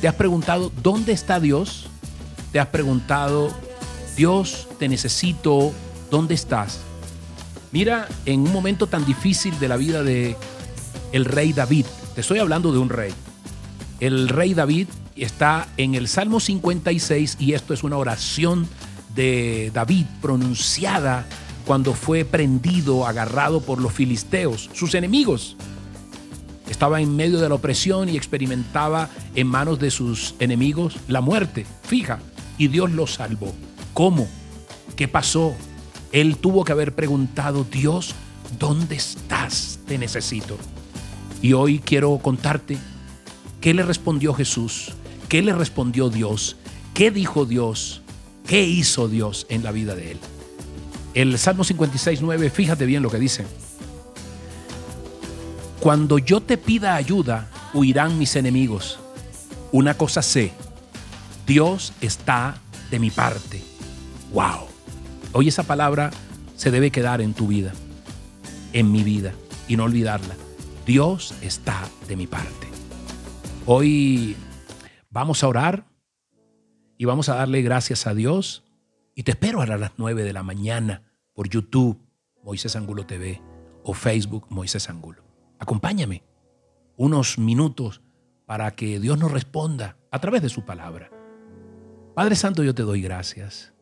¿Te has preguntado dónde está Dios? ¿Te has preguntado, Dios, te necesito, ¿dónde estás? Mira, en un momento tan difícil de la vida de el rey David, te estoy hablando de un rey. El rey David está en el Salmo 56 y esto es una oración de David pronunciada cuando fue prendido, agarrado por los filisteos, sus enemigos. Estaba en medio de la opresión y experimentaba en manos de sus enemigos la muerte fija y Dios lo salvó. ¿Cómo? ¿Qué pasó? Él tuvo que haber preguntado, Dios, ¿dónde estás? Te necesito. Y hoy quiero contarte qué le respondió Jesús, qué le respondió Dios, qué dijo Dios, qué hizo Dios en la vida de él. El Salmo 56, 9, fíjate bien lo que dice. Cuando yo te pida ayuda, huirán mis enemigos. Una cosa sé, Dios está de mi parte. ¡Wow! Hoy esa palabra se debe quedar en tu vida, en mi vida, y no olvidarla. Dios está de mi parte. Hoy vamos a orar y vamos a darle gracias a Dios. Y te espero a las 9 de la mañana por YouTube, Moisés Angulo TV, o Facebook, Moisés Angulo. Acompáñame unos minutos para que Dios nos responda a través de su palabra. Padre Santo, yo te doy gracias.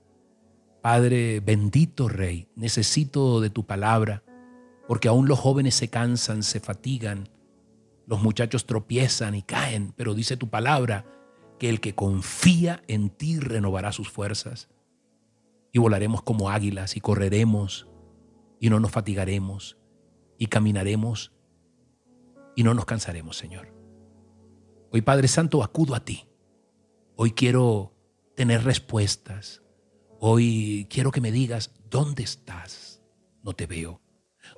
Padre bendito Rey, necesito de tu palabra porque aún los jóvenes se cansan, se fatigan, los muchachos tropiezan y caen, pero dice tu palabra que el que confía en ti renovará sus fuerzas y volaremos como águilas y correremos y no nos fatigaremos y caminaremos y no nos cansaremos, Señor. Hoy, Padre Santo, acudo a ti. Hoy quiero tener respuestas. Hoy quiero que me digas, ¿dónde estás? No te veo.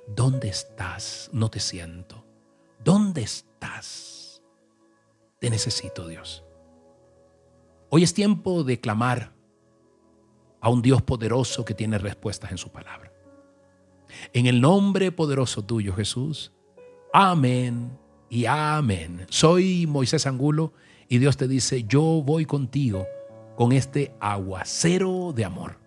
¿Dónde estás? No te siento. ¿Dónde estás? Te necesito, Dios. Hoy es tiempo de clamar a un Dios poderoso que tiene respuestas en su palabra. En el nombre poderoso tuyo, Jesús. Amén y amén. Soy Moisés Angulo y Dios te dice, yo voy contigo con este aguacero de amor.